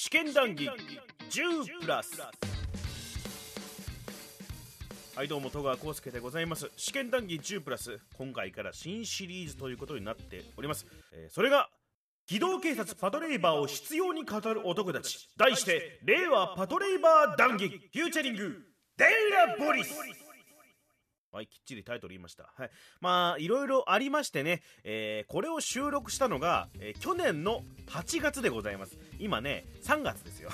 試験談義10プラス。はいどうも戸川浩介でございます。試験談義10プラス今回から新シリーズということになっております、えーそれが機動警察パトレイバーを執拗に語る男たち。題して令和パトレイバー談義フューチャリングデイラボリス。はい、きっちりタイトル言いました。はい。まあ、いろいろありましてね、えーこれを収録したのが、えー去年の8月でございます。今ね、3月ですよ。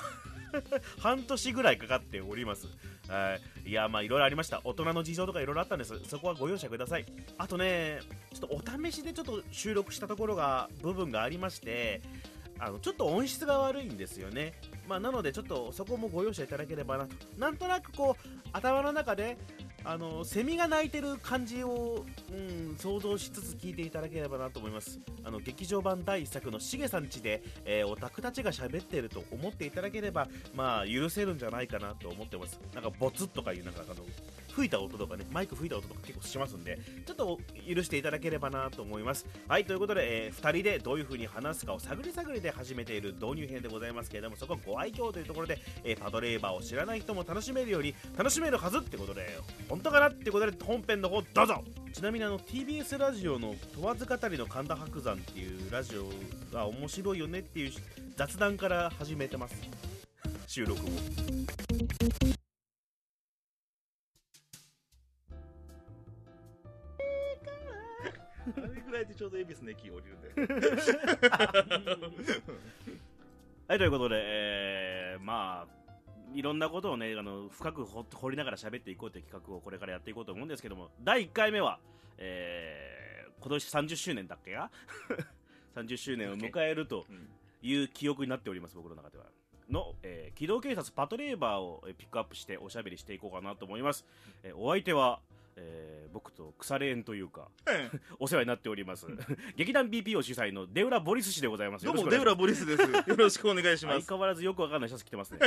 半年ぐらいかかっております。はい。いや、まあ、いろいろありました。大人の事情とかいろいろあったんです。そこはご容赦ください。あとね、ちょっとお試しでちょっと収録したところが、部分がありまして、あの、ちょっと音質が悪いんですよね。まあ、なので、ちょっとそこもご容赦いただければなと。なんとなくこう、頭の中で、あのセミが鳴いてる感じを、うん、想像しつつ聞いていただければなと思います。あの劇場版第1作のしげさんちで、えーオタクたちが喋ってると思っていただければまあ許せるんじゃないかなと思ってます。なんかボツとかいうなんかあの吹いた音とかねマイク吹いた音とか結構しますんでちょっと許していただければなと思います。はいということで、え2人でどういう風に話すかを探り探りで始めている導入編でございますけれどもそこはご愛嬌というところで、えーパドレーバーを知らない人も楽しめるように楽しめるはずってことで本当かなってことで本編の方どうぞ。ちなみにあの TBS ラジオの「問わず語りの神田伯山」っていうラジオが面白いよねっていう雑談から始めてます。収録を。ょうど恵比寿の駅降りるんだよ。はいということで、えーまあいろんなことをねあの深く掘掘りながら喋っていこうという企画をこれからやっていこうと思うんですけども第1回目は、えー今年30周年だっけが30 周年を迎えるとうん。いう記憶になっております僕の中では。の、えー機動警察パトレーバーをえーピックアップしておしゃべりしていこうかなと思います、えーお相手は、えー僕と腐れ縁というか お世話になっております。劇団 BPO 主催のデウラ・ボリス氏でございます。どうも、よろしくお願いデウラ・ボリスです。よろしくお願いします。相変わらずよくわかんないシャツ着てますね。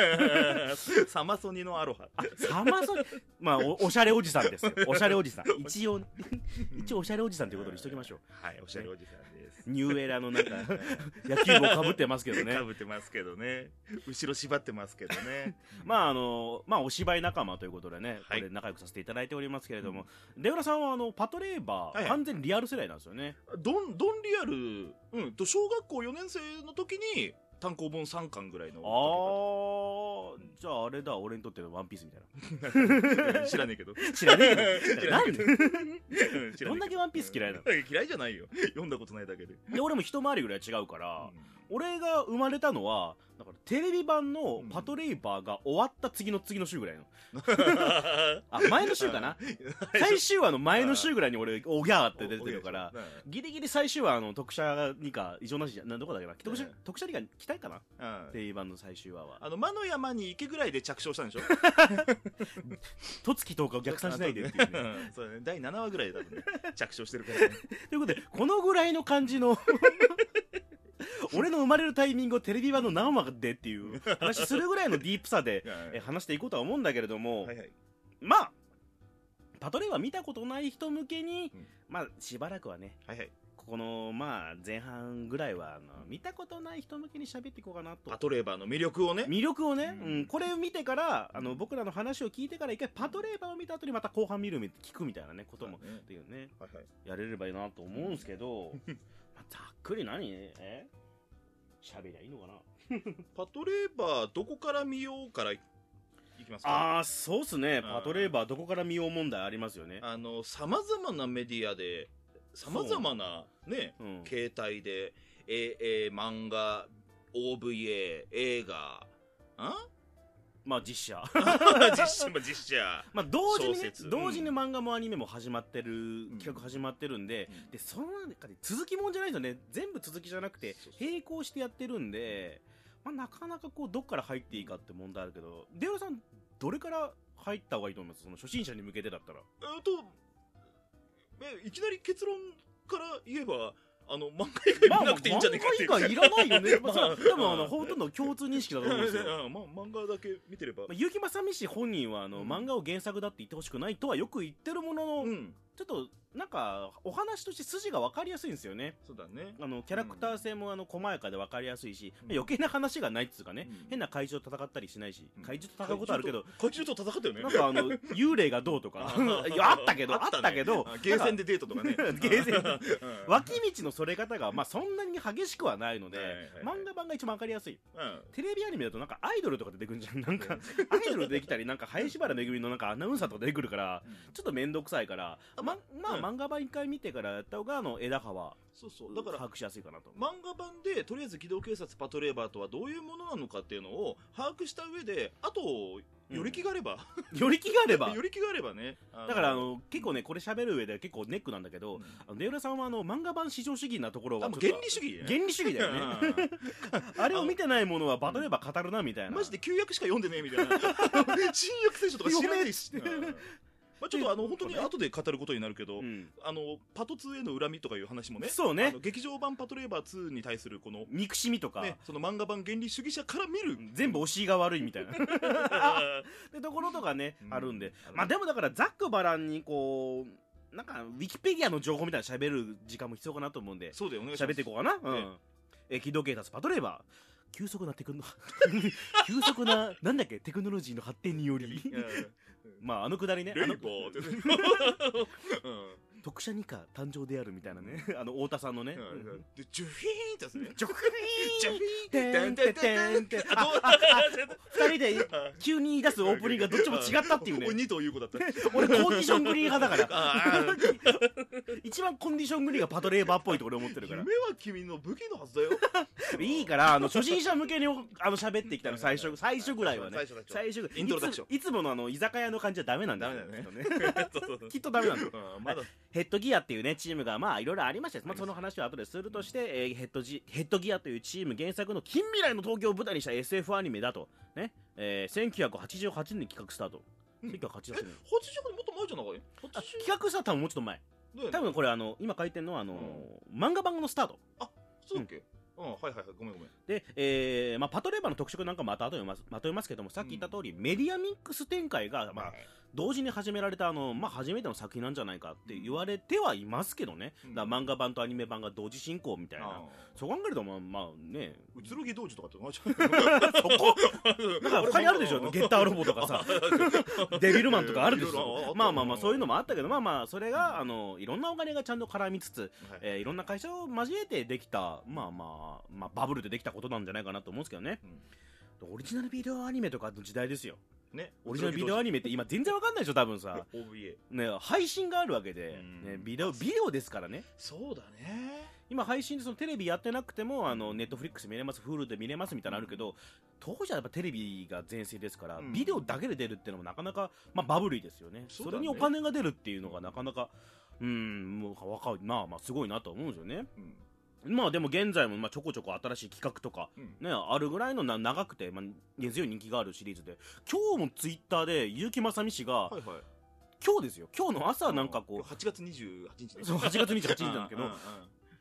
サマソニのアロハ。サマソニまあおおしゃれおじさんですよ。おしゃれおじさん。一応 一応おしゃれおじさんということにしときましょう。はい、おしゃれおじさん。ニューエラのなんか野球帽かぶってますけどね かぶってますけどね。後ろ縛ってますけどね。まああのまあお芝居仲間ということでね、はいこれ仲良くさせていただいておりますけれども、出浦さんはあのパトレーバー、はいはい完全にリアル世代なんですよねドン、ドンリアル、うん、と小学校4年生の時に単行本3巻ぐらいの。ああじゃああれだ俺にとってのワンピースみたいな。知らねえけど。知らねえけど。知 らなんで？ねえけど。うん知らねえけど。んだけワンピース嫌いなの？嫌いじゃないよ。読んだことないだけで。で俺も一回りぐらい違うから、うん俺が生まれたのはだからテレビ版のパトレイバーが終わった次の次の週ぐらいの。あ前の週かな？最終話の前の週ぐらいに俺おぎゃーって出てるからギリギリ最終話あの特写にか異常なしじゃなどこだっけな特写うん。特写にか期待かな？うん。テレビ版の最終話は。あの魔の山に行けぐらいで着床したんでしょ？十月10日を逆算しないでっていうね。うん。そうだね。第7話ぐらいで多分ね着床してるからね。ということでこのぐらいの感じの俺の生まれるタイミングをテレビ版の何話でっていう 話するぐらいのディープさで え話していこうとは思うんだけれども、はいはい。まあパトレーバー見たことない人向けに、うん。まあしばらくはねはいはい。ここのまあ前半ぐらいはあの見たことない人向けに喋っていこうかなと。パトレーバーの魅力をね。魅力をね、ううんんこれを見てからあの僕らの話を聞いてから一回パトレーバーを見た後にまた後半見る聞くみたいなねこともっていうねはいはい。やれればいいなと思うんですけど、まあ、ざっくり何？え？喋りゃいいのかな？パトレーバーどこから見ようからいきますか？ああそうっすね。ん。パトレーバーどこから見よう問題ありますよね。あのさまざまなメディアでさまざまなねうん。携帯でええ漫画 OVA 映画あ？まあ実写。実写も実写。まあ同時にね同時にうん漫画もアニメも始まってる、企画始まってるんで、うん。でその中で続きもんじゃないですよね。全部続きじゃなくて並行してやってるんで、まあ、なかなかこうどっから入っていいかって問題あるけどデオラさんどれから入った方がいいと思います？その初心者に向けてだったら。えっとえいきなり結論から言えばあの漫画以外見なくていいんじゃねえかっていう、まあ、漫画以外いらないよね、まあ、それはまあ多分あのほとんど共通認識だと思うんですよ。うんま漫画だけ見てれば、まあ、結城正美氏本人はあの、うん。漫画を原作だって言ってほしくないとはよく言ってるものの、うん。ちょっとなんかお話として筋が分かりやすいんですよね。そうだね。あのキャラクター性もあの細やかで分かりやすいし、うん。余計な話がないっつうかね、うん。変な怪獣と戦ったりしないし、うん。怪獣と戦うことあるけど怪獣と戦ったよね。なんかあの 幽霊がどうとか。いやあったけどあった,、ね。けどあゲーセンでデートとかね。ゲーセン脇道のそれ方が、まあ、そんなに激しくはないので、はいはいはい。漫画版が一番分かりやすい。うん。テレビアニメだとなんかアイドルとか出てくるんじゃん。なんか アイドルできたりなんか林原めぐみのなんかアナウンサーとか出てくるからちょっと面倒くさいからままあ、うん漫画版一回見てからやった方があの枝葉そうそう。だから把握しやすいかなと漫画版でとりあえず機動警察パトレーバーとはどういうものなのかっていうのを把握した上であとより気があれば、より気があれば。より気があればね。だからあの結構ねこれ喋る上で結構ネックなんだけど、うん。さんはあの漫画版至上主義なところは原理主義。ね原理主義だよね。あれを見てないものはバトれば語るなみたいな。マジで旧約しか読んでねえみたいな。新約聖書とか知らないし、まあ、ちょっとあの本当に後で語ることになるけど、うん。あのパト2への恨みとかいう話もねそうね。劇場版パトレーバー2に対するこの、憎しみとか、ね、その漫画版原理主義者から見る。全部お尻が悪いみたいな。でところとかね、うん。あるんで。まあでもだからざっくばらんにこうなんかウィキペディアの情報みたいな喋る時間も必要かなと思うんでそうだよ喋っていこうかな、うん。機動警察パトレーバー。急速なテクノ 急速ななんだっけテクノロジーの発展により。うんまああのくだりね。レイあのボーってね。うん特殊二課誕生であるみたいなね。あの太田さんのね、うん。でジュフィーンってやつね。ジョクジュフてィーンんて。んてんて。んあどう？二人で急に言い出すオープニングがどっちも違ったっていうね。俺二頭優子だった。俺コンディショングリー派だから。あ一番コンディショングリーがパトレーバーっぽいと俺思ってるから。夢は君の武器のはずだよ。いいからあの初心者向けにあの喋ってきたの最初。最初ぐらいはね。最初最初最初ぐらい。イントロダクション。いついつものあの居酒屋の感じはダメなんだよダメだよね。きっとねきっとダメなんだよ。うんまだヘッドギアっていうねチームがまあいろいろありまして、まあ、その話は後でするとして、えーヘッドジヘッドギアというチーム原作の近未来の東京を舞台にした SF アニメだと。ね、えー、1988年に企画スタート、うん。1988年。80年もっと前じゃない？あ企画スタートは多分もうちょっと前。画多分これあの今書いてるのはあのー漫画版のスタート。そうだっけ？うん。はいはいはい。ごめんごめん。で、えーまあ、パトレーバーの特色なんかまた後でまとまとめますけどもさっき言った通り、メディアミックス展開が、まあ、同時に始められたあの、まあ、初めての作品なんじゃないかって言われてはいますけどね、うん。だ漫画版とアニメ版が同時進行みたいな、あそう考えるとまあまあね。うつろぎ道場とかってあじゃそこ。なんか他にあるでしょ？ゲッターロボとかさ。デビルマンとかあるでしょ？まあまあまあそういうのもあったけどまあまあそれがあのいろんなお金がちゃんと絡みつつ、はい。えーいろんな会社を交えてできたまあまあまあバブルでできたことなんじゃないかなと思うんですけどね。オリジナルビデオアニメとかの時代ですよねオリジナルビデオアニメって今全然わかんないでしょ多分さ。OVA ね配信があるわけで、うん。ね、ビデオビデオですからね。そうだね。今配信でそのテレビやってなくてもあのネットフリックス見れます Hulu で見れますみたいなのあるけど当時はやっぱテレビが全盛ですから、うん。ビデオだけで出るっていうのもなかなか、まあ、バブルですよね。ね。そうれにお金が出るっていうのがなかなかうんもう若いなまあすごいなと思うんですよね。うんまあでも現在もまあちょこちょこ新しい企画とかうん。ね、あるぐらいのな長くて、まあ、根強い人気があるシリーズで今日もツイッターで結城正美氏が、はいはい。今日ですよ。今日の朝なんかこう8月28日ね。そう8月28日なんだけど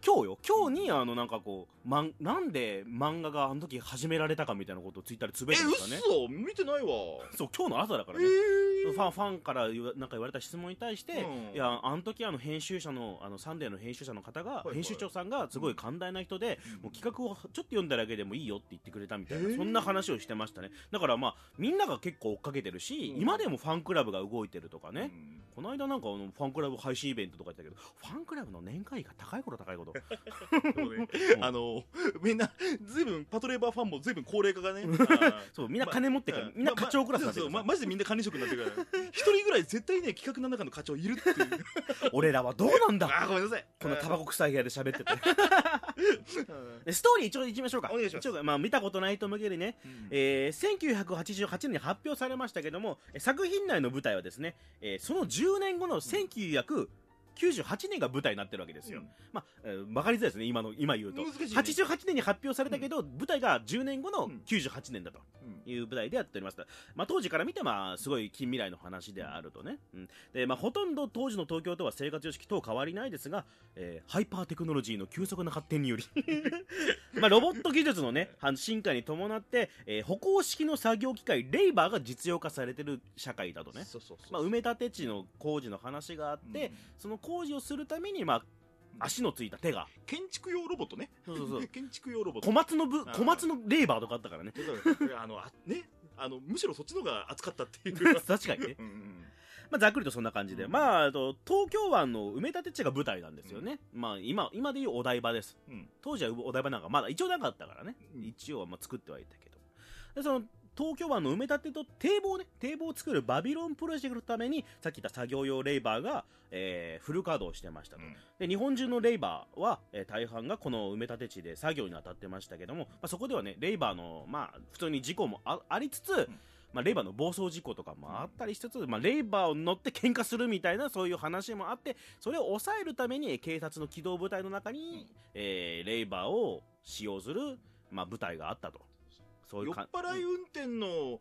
今日よ。今日にあのなんかこう、まん、なんで漫画があの時始められたかみたいなことをツイッターでつぶやいえてましたね。嘘。見てないわ。そう今日の朝だからえね、ー。ファンファンから言わなんか言われた質問に対して、うん。いやあの時あの編集者のあのサンデーの編集者の方が、はいはい。編集長さんがすごい寛大な人で、うん。もう企画をちょっと読んだだけでもいいよって言ってくれたみたいへー。なそんな話をしてましたね。だからまあみんなが結構追っかけてるし、うん。今でもファンクラブが動いてるとかね、うん。この間なんかあのファンクラブ配信イベントとか言ったけどファンクラブの年会費が高いこと高いことあのみんなずいぶんパトレーバーファンもずいぶん高齢化がね。そうみんな金持ってから、みんな課長クラスになってるまマジでみんな管理職になってるから。一人ぐらい絶対ね企画の中の課長いるっていう。俺らはどうなんだ？あーごめんなさい。このタバコ臭い部屋で喋ってて。ストーリー一応言いましょうか。お願いします。まあ、見たことない人向けにね、うん。えー1988年に発表されましたけどもえ作品内の舞台はですね、えーその10年後の1998年が舞台になってるわけですよ、うん。まあ、えー、分かりづらいですね今の今言うと。ね。88年に発表されたけど、舞台が10年後のうん。98年だとうん。いう舞台でやっております、まあ、当時から見てまあすごい近未来の話であるとね、うん。でまあ、ほとんど当時の東京とは生活様式等変わりないですが、えーハイパーテクノロジーの急速な発展により。まあ、ロボット技術のね進化に伴って、えー歩行式の作業機械レイバーが実用化されてる社会だとね、そうそうそうまあ、埋め立て地の工事の話があって、その工事をするために、まあ、足のついた手が。建築用ロボットね。そうそうそう。建築用ロボット。小松のぶ小松のレイバーとかあったからね。あのあね。あのむしろそっちの方が熱かったっていう。確かにね、うんうんまあ、ざっくりとそんな感じで、うん。まあ、あと東京湾の埋め立て地が舞台なんですよね、まあ、今今でいうお台場です。うん。当時はお台場なんかまだ一応なかったからね、うん。一応はまあ作ってはいたけど。でその東京湾の埋め立てと堤防ね堤防を作るバビロンプロジェクトのためにさっき言った作業用レイバーが、えーフル稼働してましたと、うん。で日本中のレイバーは、えー大半がこの埋め立て地で作業に当たってましたけども、まあ、そこではねレイバーの、まあ、普通に事故もあありつつ、まあ、レイバーの暴走事故とかもあったりしつつ、まあ、レイバーを乗って喧嘩するみたいなそういう話もあってそれを抑えるために警察の機動部隊の中に、えーレイバーを使用する、まあ、部隊があったとそういう酔っか払い運転の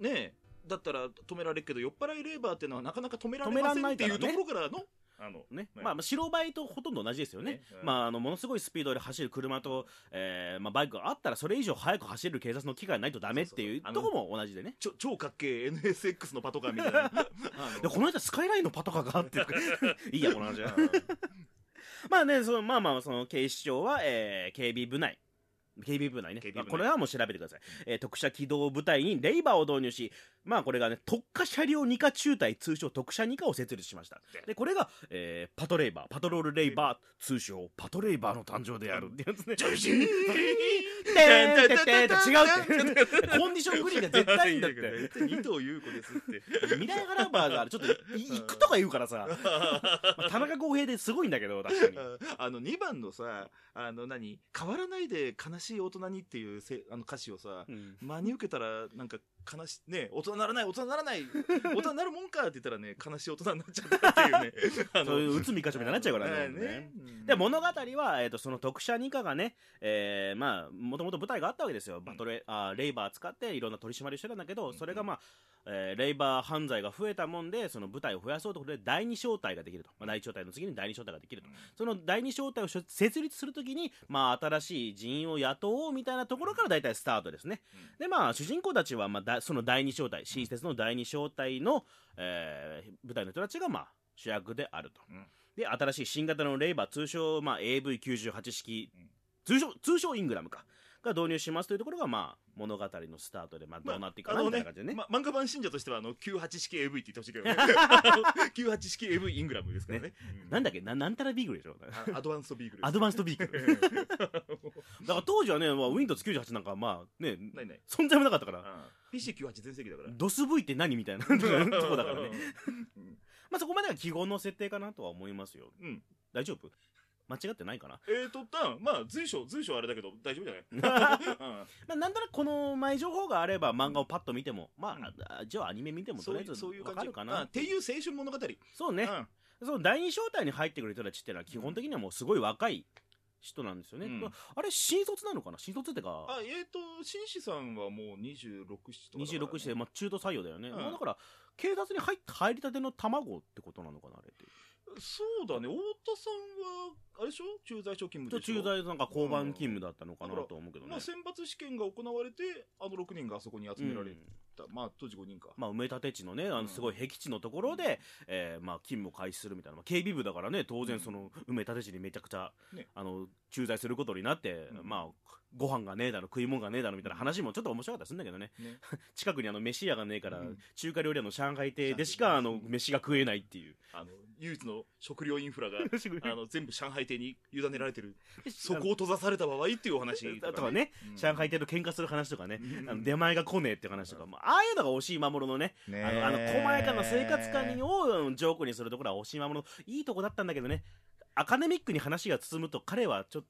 ねだったら止められるけど酔っ払いレーバーっていうのはなかなか止められませんっていうところからのあのね。ね。まあ、まあ白バイとほとんど同じですよね。まあ、あのものすごいスピードで走る車と、えーまあ、バイクがあったらそれ以上速く走る警察の機械ないとダメっていうとこも同じでね。ちょ超かっけえ NSX のパトカーみたいな。でこの間スカイラインのパトカーがあって。いいやこの話。はうんまあねそのまあまあその警視庁は、えー警備部内警備部内ね。まあこれはもう調べてください、えー特殊機動部隊にレイバーを導入しまあこれがね特化車両2課中隊通称特殊2課を設立しました。でこれが、えーパトレイバーパトロールレイバー通称パトレイバーの誕生であるってやつね。違うってコンディショングリーンが絶対いいんだって二藤優子ですって未来ガラバーがちょっとい行くとか言うからさ、まあ田中康平ですごいんだけど確かにあの2番のさあの何変わらないで悲しい大人にっていうせあの歌詞をさうん真に受けたらなんか悲しね大人にならない大人にならない大人になるもんかって言ったらね悲しい大人になっちゃったっていうね。あそういう内海かしみたいになっちゃうからねねで物語は、えー、とその特殊二課がね、えーまあもともと舞台があったわけですよ、バトレあーレイバー使っていろんな取り締まりをしてたんだけど、それがまあ、えーレイバー犯罪が増えたもんでその部隊を増やそうということで第二小隊ができると、まあ、第一小隊の次に第二小隊ができると、その第二小隊を設立するときに、まあ、新しい人員を雇おうみたいなところから大体スタートですね、でまあ主人公たちは、まあ、だその第二小隊新施設の第二小隊の、えー部隊の人たちが、まあ、主役であると、うん。で新しい新型のレイバー通称、まあ、AV98 式、うん。通称通称イングラムかが導入しますというところが、まあ、物語のスタートで、まあ、どうなっていくかなみたいな感じでね,、ま、漫画版信者としてはあの98式 AV って言ってほしいけどね。98式 AV イングラムですからね。うん。なんだっけ？ななんたらビーグルでしょあアドバンストビーグル。アドバンストビーグル。だから当時はね、まあ、Windows98 なんかまあね存在もなかったから、PC98 全盛期だから。ドス V って何みたいな。とこだからね。うん。まあそこまでは記号の設定かなとは思いますよ。うん。大丈夫？間違ってないかな？えーとたまあ随所随所あれだけど大丈夫じゃない？まあなんとなくこの前情報があれば漫画をパッと見てもまあ、あじゃあアニメ見てもとそういりあえずうそういう感かるかな？あっていう青春物語。そうね、うん。その第二小隊に入ってくる人たちっていうのは基本的にはもうすごい若い人なんですよね、うん。あれ新卒なのかな？新卒ってか。あえーと紳士さんはもう26、7とかね。26して、まあ、中途採用だよね、うん。まあだから警察に入っ入りたての卵ってことなのかなあれって。そうだね。太田さんはあれでしょ？駐在所勤務でしょ？駐在なんか交番勤務だったのかなと思うけどね、まあ、選抜試験が行われてあの6人があそこに集められうんた、まあ当時5人か、まあ、埋め立て地のね、あうん。のすごい僻地のところで、えーまあ、勤務を開始するみたいな、まあ、警備部だからね、当然、その埋め立て地にめちゃくちゃ、ね。あの駐在することになって、うん。まあ、ご飯がねえだろ、食い物がねえだろみたいな話もちょっと面白かったりするんだけどね、ね。近くにあの飯屋がねえから、うん。中華料理屋の上海亭でしかあの飯が食えないっていう。あの唯一の食料インフラが あの全部上海亭に委ねられてる。そ そこを閉ざされた場合っていうお話だとかね、うん。上海亭と喧嘩する話とかね、うん。あの出前が来ねえっていう話とか、まあ、ああいうのが押し守のね、ねあのあの細やかな生活感をうんジョークにするところは押し守のいいとこだったんだけどねアカデミックに話が進むと彼はちょっ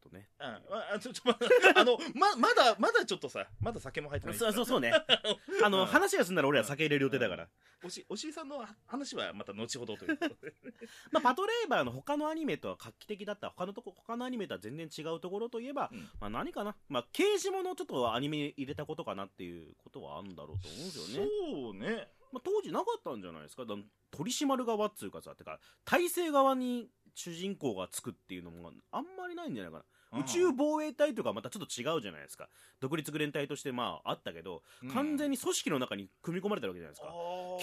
とね。うん。あちょちょまあの ままだまだちょっとさまだ酒も入ってないそうそうそうね。あの、うん話が済んだら俺ら酒入れる予定だから、おしおしいさんの話はまた後ほどということで。まあ、パトレーバーの他のアニメとは画期的だった他のとこ他のアニメとは全然違うところといえば、うん。まあ、何かな、まあ、刑事ものをちょっとアニメ入れたことかなっていうことはあるんだろうと思うんですよね。そうね。まあ、当時なかったんじゃないですか。だ取り締まる側っつうかさてか体制側に主人公がつくっていうのもあんまりないんじゃないかな。宇宙防衛隊とかまたちょっと違うじゃないですか。独立グレン隊としてまああったけど、完全に組織の中に組み込まれてるわけじゃないですか。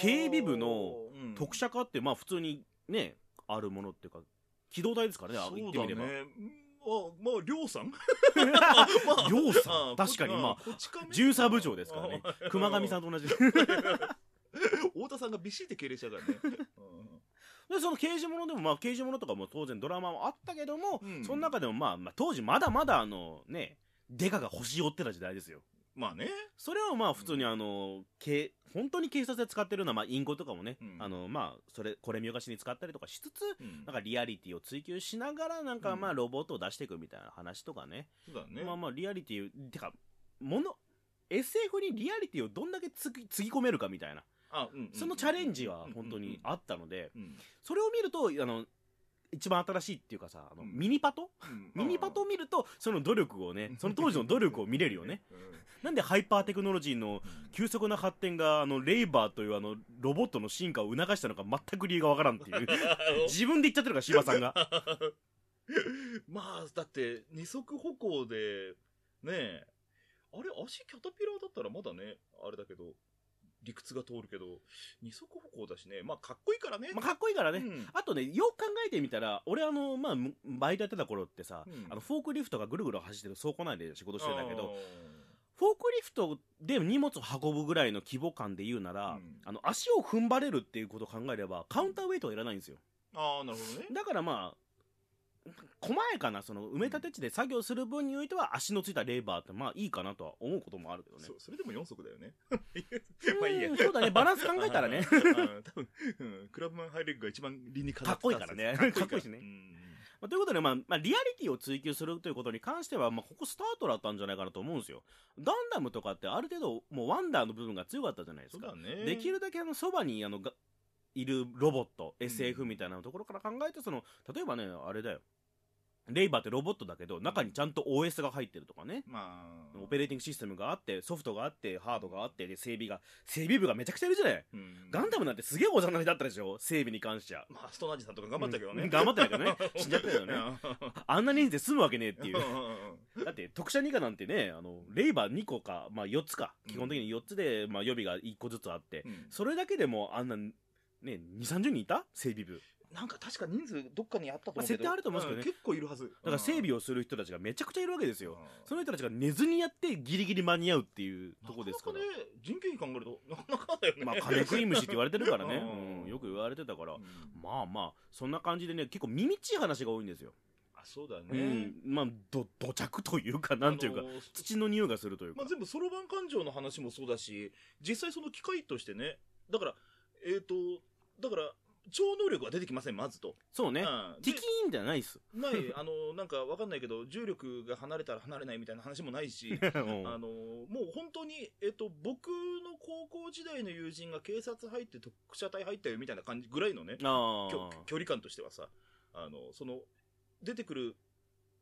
警備部の特殊化ってまあ普通にねあるものっていうか機動隊ですからねそう言ってみれば。だねあまあ亮さん？亮さん。あ 確かにまあ巡査部長ですからね。熊上さんと同じ。で 太田さんがビシって敬礼しちゃうからねでその刑事物でもまあ刑事物とかも当然ドラマもあったけども、うん。その中でもまあ、まあ、当時まだまだあのねデカが星追ってた時代ですよ。まあね。それをまあ普通にあの、け本当に警察で使ってるようなまあ隠語とかもね、うん。あのまあそれこれ見よがしに使ったりとかしつつうん。なんかリアリティを追求しながらなんかうん。まあロボットを出していくみたいな話とかね、そうだね。まあまあリアリティてかもの SF にリアリティをどんだけつぎつぎ込めるかみたいなあうんうんそのチャレンジは本当にあったのでうんそれを見るとあの一番新しいっていうかさあのうんミニパトうんミニパトを見るとその努力をねその当時の努力を見れるよねなんでハイパーテクノロジーの急速な発展があのレイバーというあのロボットの進化を促したのか全く理由がわからんっていう自分で言っちゃってるから柴さんがまあだって二足歩行でねえあれ足キャタピラーだったらまだねあれだけど理屈が通るけど二足歩行だしね。まあかっこいいからね、まあかっこいいからね、うん。あとねよく考えてみたら俺あのまあむバイトやってた頃ってさ、うん。あのフォークリフトがぐるぐる走ってる倉庫内で仕事してたけどフォークリフトで荷物を運ぶぐらいの規模感で言うなら、うん。あの足を踏ん張れるっていうことを考えればカウンターウェイトはいらないんですよ。あーあーなるほどね。だからまあ細やかなその埋め立て地で作業する分においては足のついたレーバーってまあいいかなとは思うこともあるけどね。そそれでも4足だよね。まあいいや。うんそうだね。バランス考えたらね。うん多分、うん、クラブマンハイレッグが一番理にかなかっこいいからね。かっかっこいいしね。うんまあということで、まあ、まあ、リアリティを追求するということに関しては、まあ、ここスタートだったんじゃないかなと思うんですよ。ガンダムとかってある程度、もうワンダーの部分が強かったじゃないですか。ね。できるだけあの、そばに、あの、がいるロボット、SF みたいなところから考えて、その、例えばね、あれだよ。レイバーってロボットだけど、中にちゃんと OS が入ってるとかね。まあ。オペレーティングシステムがあって、ソフトがあって、ハードがあって、で、整備が、整備部がめちゃくちゃいるじゃない。うん。ガンダムなんてすげえおざなりだったでしょ整備に関しては。まあストーンアジさんとか頑張ったけどね、うん頑張ったけどね。死んじゃったけどね。あんな人数で済むわけねえっていう。うだって特殊2課なんてねあのレイバー2個か、まあ、4つか。基本的に4つで、まあ、予備が1個ずつあって、ん。それだけでもあんなね2 3 0人いた？整備部なんか確か人数どっかにあったと思うけど、まあ設定あると思うんですけどね。結構いるはず。だから整備をする人たちがめちゃくちゃいるわけですよ、うん。その人たちが寝ずにやってギリギリ間に合うっていうとこですから。なかなかね人件費考えるとなかなかだよね。まあ金食い虫って言われてるからね、うん。うんよく言われてたから、うん。まあまあそんな感じでね結構耳っちい話が多いんですよ、あそうだね、うん。まあど土着というかなんていうかあの土の匂いがするというか、まあ、全部そろばん感情の話もそうだし実際その機械としてね。だからえっ、とだから超能力が出てきませんまずと、そうね、うん。でティキーンじゃないっす。ないあのなんかわかんないけど重力が離れたら離れないみたいな話もないし うん。あのもう本当に、えっと、僕の高校時代の友人が警察入って特殊隊入ったよみたいな感じぐらいのね距離感としてはさあのその出てくる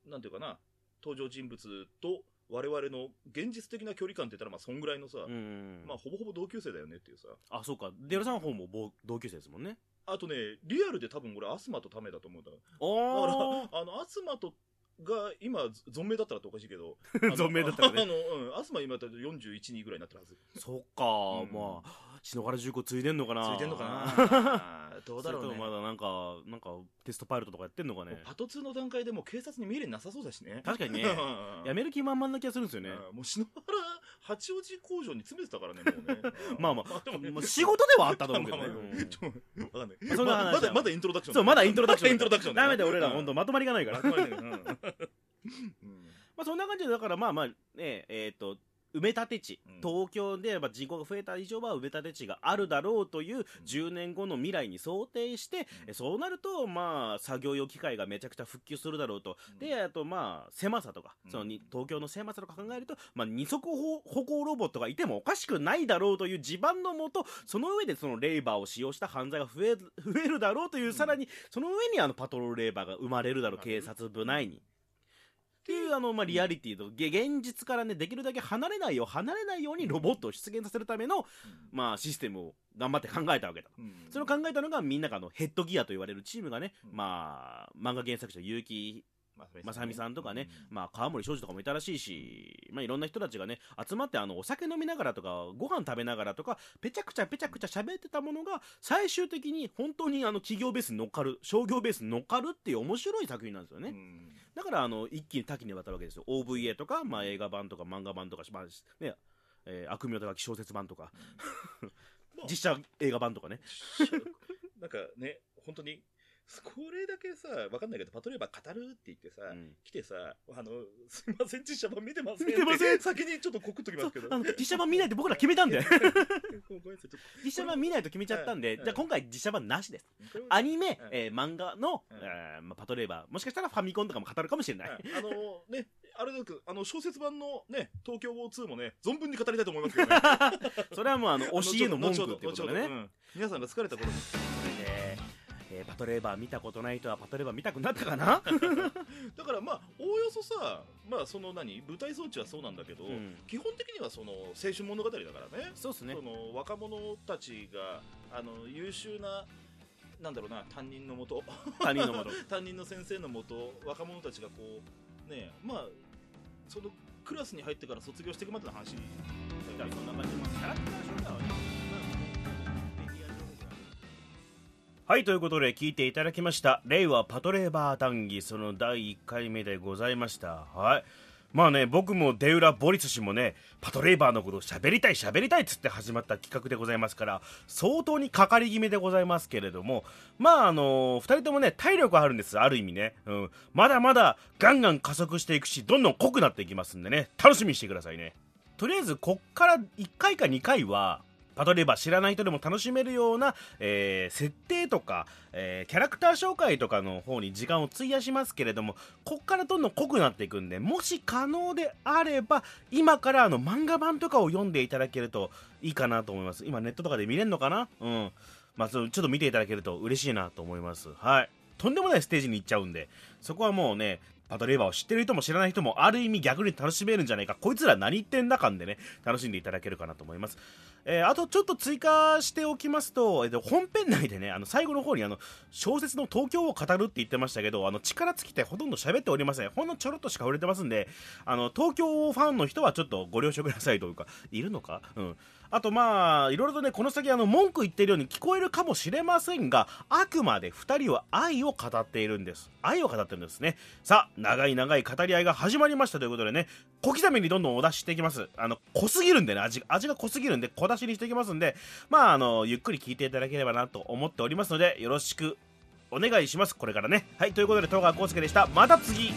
なんていうかな登場人物と我々の現実的な距離感って言ったらまあそんぐらいのさ、うん。まあほぼほぼ同級生だよねっていうさ。あそうか。デロさんの方もぼ同級生ですもんねあとねリアルで多分俺アスマとタメだと思うんだ。だおからおあのアスマとが今存命だったらっておかしいけど 存命だったらね。あの、うん、アスマ今だったら41人ぐらいになってるはずそっか、うん。まあ篠原重工ついでんのかな。ついてんのかな。どうだろうね。まだなんかなんかテストパイロットとかやってんのかね。パト2の段階でもう警察に未練なさそうだしね。確かにね。ややめる気満々な気がするんですよね。もう篠原八王子工場に詰めてたからねもうね。まあまあでもまあ仕事ではあったと思うけどね。まあちょわかんない。まあそんな話はままだまだイントロダクションそうまだイントロダクションイントロダクションダメで俺ら。うん。本当まとまりがないから。まあ そんな感じでだからまあまあねえっ、と埋め立て地、うん。東京でまあ人口が増えた以上は埋め立て地があるだろうという10年後の未来に想定して、うん。えそうなるとまあ作業用機械がめちゃくちゃ復旧するだろうと、うん。であとまあ狭さとか、うん。そのに東京の狭さとか考えると、まあ、二足歩歩行ロボットがいてもおかしくないだろうという地盤のもとその上でそのレーバーを使用した犯罪が増える増えるだろうという、さらにその上にあのパトロールレーバーが生まれるだろう、警察部内に。っていうあの、まあ、リアリティとげ現実からねできるだけ離れないよう離れないようにロボットを出現させるための、まあ、システムを頑張って考えたわけだ。うん。それを考えたのがみんながあのヘッドギアと言われるチームがね、うん。まあ漫画原作者結城まさみさんとかね、まあ、川森庄司とかもいたらしいし、まあ、いろんな人たちがね、集まってあのお酒飲みながらとか、ご飯食べながらとか、ぺちゃくちゃぺちゃくちゃ喋ってたものが、最終的に本当にあの企業ベースに乗っかる、商業ベースに乗っかるっていう面白い作品なんですよね。うん。だからあの一気に多岐にわたるわけですよ。OVA とか、まあ、映画版とか漫画版とか、まあねえー悪名とか小説版とか、まあ実写映画版とかね。なんかね、本当に、これだけさ、わかんないけど、パトレーバー語るって言ってさ、うん。来てさ、あの、すいません、実写版見てません。見てません。先にちょっと告っときますけど。あの実写版見ないと僕ら決めたんで。実写版見ないと決めちゃったんで、うんじゃあ今回実写版なしです。と。アニメ、うん。えー漫画の、うん。えーまあ、パトレーバーもしかしたらファミコンとかも語るかもしれない、うん。あのね、あれだけど、あの、小説版のね、東京ウォー2もね、存分に語りたいと思いますけどね。それはもうあの教えの文句ってことでね、皆さんが疲れた頃に。えーパトレーバー見たことない人はパトレーバー見たくなったかな、だからまあ、おおよそさ、まあ、その何、舞台装置はそうなんだけど、うん。基本的にはその青春物語だからね。そうですね。その若者たちがあの優秀ななんだろうな担任のもと他人の 担任の先生のもと若者たちがこうねまあそのクラスに入ってから卒業していくまでの話。そんな感じ。まあキャラクター紹介はねはい、ということで聞いていただきました。令和パトレーバー談義、その第1回目でございました。はい。まあね、僕も出浦ボリス氏もね、パトレーバーのことを喋りたい喋りたいっつって始まった企画でございますから、相当にかかり気味でございますけれども、まああの二人ともね、体力あるんです、ある意味ね。うん。まだまだガンガン加速していくし、どんどん濃くなっていきますんでね、楽しみにしてくださいね。とりあえず、こっから1回か2回は、パトレーバー知らない人でも楽しめるような、えー設定とか、えーキャラクター紹介とかの方に時間を費やしますけれども、こっからどんどん濃くなっていくんで、もし可能であれば、今からあの漫画版とかを読んでいただけるといいかなと思います。今ネットとかで見れるのかな？うん。まあ、ちょっと見ていただけると嬉しいなと思います。はい。とんでもないステージに行っちゃうんで、そこはもうね、パトレーバーを知ってる人も知らない人もある意味逆に楽しめるんじゃないか。こいつら何言ってんだかんでね、楽しんでいただけるかなと思います。えーあとちょっと追加しておきますと、えっと、本編内でね、あの、最後の方にあの、小説の東京を語るって言ってましたけど、あの、力尽きてほとんど喋っておりません。ほんのちょろっとしか触れてますんで、あの、東京ファンの人はちょっとご了承くださいというか、いるのか？うん。あとまあ、いろいろとね、この先あの、文句言ってるように聞こえるかもしれませんが、あくまで二人は愛を語っているんです。愛を語ってるんですね。さあ、長い長い語り合いが始まりましたということでね、小刻みにどんどんお出ししていきます。あの、濃すぎるんでね、味、味が濃すぎるんで、小出しにしていきますんで、まあ、あの、ゆっくり聞いていただければなと思っておりますので、よろしくお願いします。これからね。はい、ということで、戸川康介でした。また次